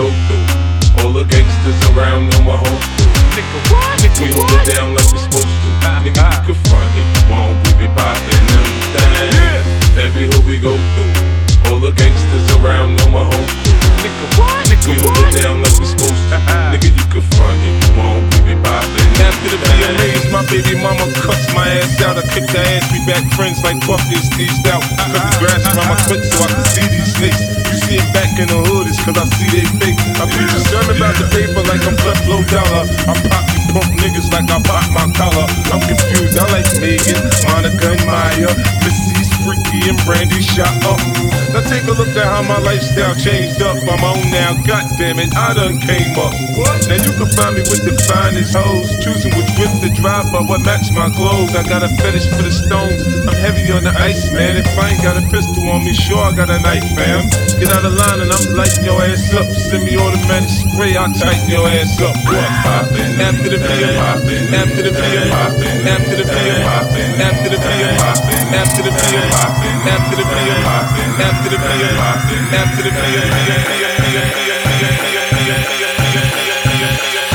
go through. All the gangsters around know my home. Nigga, what? We hold it down like we're supposed to. Ah, Nigga, you ah. can front if you want, we be poppin' them things. Yeah. Every hood we go through. All the gangsters around know my home. Nigga, what? We hold it down like we're supposed to. Ah, Nigga, you can front if you want, we be poppin' them After the VMAs, my baby mama cuts my ass out. I kicked her ass, we back friends like Buffy and Steve's out. Cut the grass around my foot so I can see these snakes. You see it back in the hood, it's cause I see they fake. I be concerned about the paper like I'm left low dollar. I pop you pump niggas like I pop my collar. I'm confused, I like Megan, Monica, and Mya. Freaky and Brandy shot up. Now take a look at how my lifestyle changed up. I'm on now, god damn it, I done came up. What? Now you can find me with the finest hoes, choosing which whip to drive by what match my clothes. I got a fetish for the stones, I'm heavy on the ice, man. If I ain't got a pistol on me, sure I got a knife, fam. Get out of line and I'm lighting your ass up. Send me automatic spray, I'll tighten your ass up. What? Poppin', after the VM, poppin', after the VM, poppin', after the VM, poppin', after the VM, poppin', after the VM, poppin', after the VM, poppin', after the VM, poppin', after the Everywhere we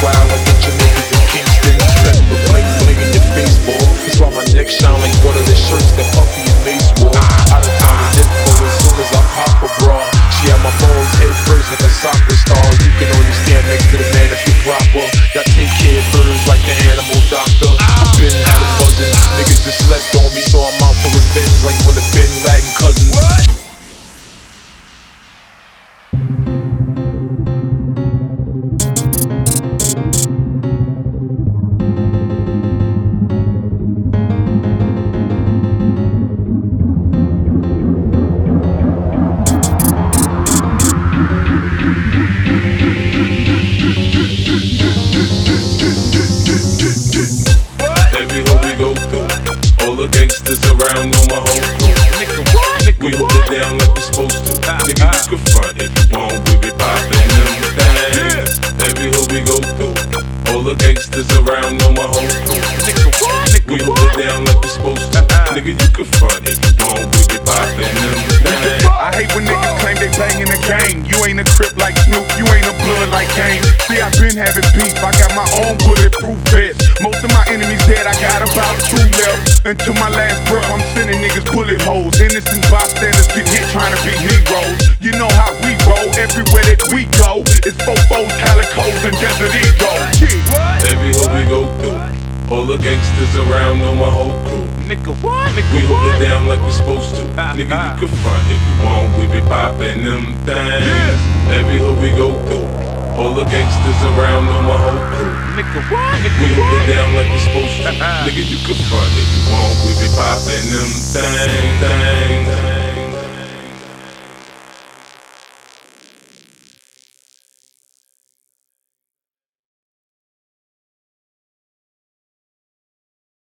crew the gangsters around know my whole like Kane. See, I've been having beef, I got my own bulletproof vest. Most of my enemies dead, I got about two left. Until my last breath, I'm sending niggas bullet holes. Innocent bystanders get hit trying to be heroes. You know how we roll, everywhere that we go. It's fofos, calicos, and desert eagles. Yeah. Everywhere we go through, all the gangsters around know my whole crew. Nigga, what? Nigga, We hold what? it down like we supposed to. Ah, Nigga, you ah. can front if you want, we be poppin' them things. Everywhere we go through, all the gangsters around on my whole crew. Nigga, what? Nigga, We hold it down like we supposed to. Nigga, you can front if you want, we be poppin' them things. things.